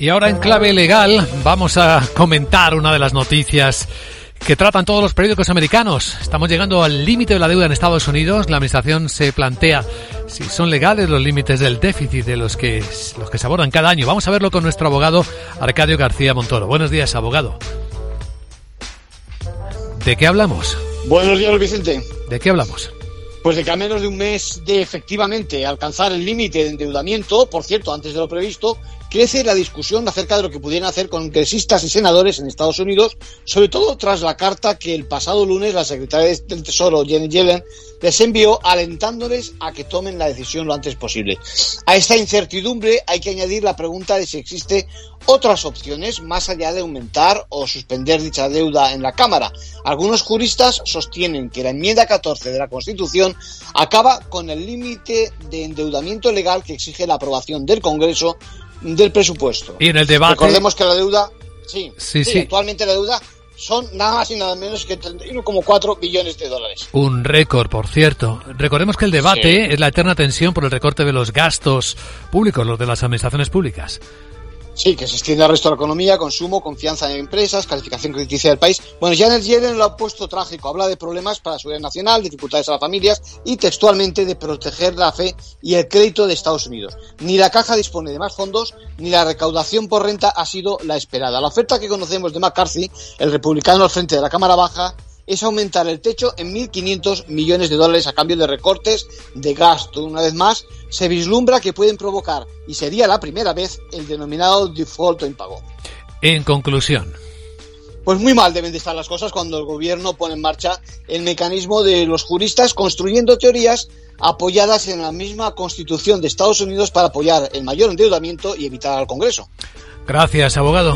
Y ahora en clave legal vamos a comentar una de las noticias que tratan todos los periódicos americanos. Estamos llegando al límite de la deuda en Estados Unidos. La administración se plantea si son legales los límites del déficit de los que, los que se abordan cada año. Vamos a verlo con nuestro abogado Arcadio García Montoro. Buenos días, abogado. ¿De qué hablamos? Buenos días, Vicente. ¿De qué hablamos? Pues de que a menos de un mes de efectivamente alcanzar el límite de endeudamiento, por cierto, antes de lo previsto, crece la discusión acerca de lo que pudieran hacer congresistas y senadores en Estados Unidos, sobre todo tras la carta que el pasado lunes la secretaria del Tesoro, Jenny Yellen, les envió alentándoles a que tomen la decisión lo antes posible. A esta incertidumbre hay que añadir la pregunta de si existe otras opciones más allá de aumentar o suspender dicha deuda en la Cámara. Algunos juristas sostienen que la enmienda 14 de la Constitución acaba con el límite de endeudamiento legal que exige la aprobación del Congreso del presupuesto. Y en el debate. Recordemos que la deuda, sí, Sí, sí, sí. actualmente la deuda son nada más y nada menos que 31,4 billones de dólares. Un récord, por cierto. Recordemos que el debate Sí. es la eterna tensión por el recorte de los gastos públicos, los de las administraciones públicas. Sí, que se extiende al resto de la economía, consumo, confianza en empresas, calificación crediticia del país. Bueno, Janet Yellen lo ha puesto trágico. Habla de problemas para la seguridad nacional, dificultades a las familias y textualmente de proteger la fe y el crédito de Estados Unidos. Ni la caja dispone de más fondos, ni la recaudación por renta ha sido la esperada. La oferta que conocemos de McCarthy, el republicano al frente de la Cámara Baja, es aumentar el techo en 1.500 millones de dólares a cambio de recortes de gasto. Una vez más, se vislumbra que pueden provocar, y sería la primera vez, el denominado default o impago. En conclusión, Pues muy mal deben de estar las cosas cuando el gobierno pone en marcha el mecanismo de los juristas construyendo teorías apoyadas en la misma constitución de Estados Unidos para apoyar el mayor endeudamiento y evitar al Congreso. gracias, abogado.